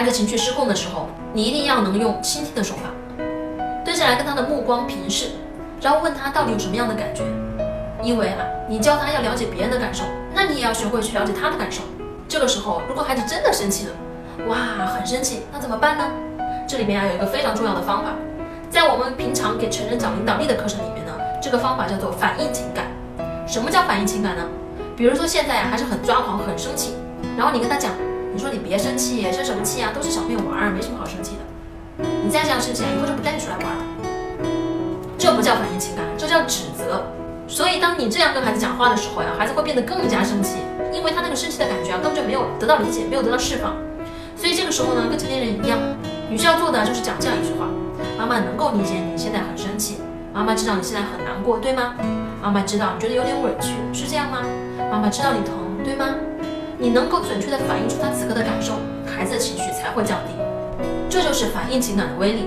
孩子情绪失控的时候，你一定要能用倾听的手法，蹲下来跟他的目光平视，然后问他到底有什么样的感觉。因为啊，你教他要了解别人的感受，那你也要学会去了解他的感受。这个时候，如果孩子真的生气了，哇，很生气，那怎么办呢？这里面啊有一个非常重要的方法，在我们平常给成人讲领导力的课程里面呢，这个方法叫做反应情感。什么叫反应情感呢？比如说现在啊还是很抓狂、很生气，然后你跟他讲，你说你别生气，生什么气啊？都是小朋友玩儿，没什么好生气的。你再这样生气，以后就不带你出来玩了。这不叫反应情感，这叫指责。所以当你这样跟孩子讲话的时候呀，孩子会变得更加生气，因为他那个生气的感觉啊根本就没有得到理解，没有得到释放。所以这个时候呢，跟成年人一样，你需要做的就是讲这样一句话：妈妈能够理解你现在很生气，妈妈知道你现在很难过，对吗？妈妈知道你觉得有点委屈，是这样吗？妈妈知道你疼，对吗？你能够准确的反映出他此刻的感受，孩子的情绪才会降低。这就是反应情感的威力。